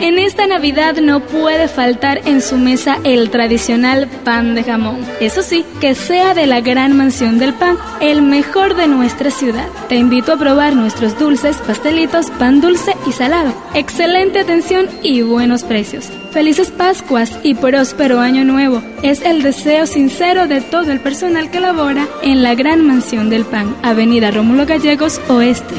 En esta Navidad no puede faltar en su mesa el tradicional pan de jamón. Eso sí, que sea de la gran mansión del pan, el mejor de nuestra ciudad. Te invito a probar nuestros dulces, pastelitos, pan dulce y salado. Excelente atención y buenos precios. Felices Pascuas y próspero año nuevo. Es el deseo sincero de todo el personal que labora en la gran mansión del pan, Avenida Rómulo Gallegos Oeste.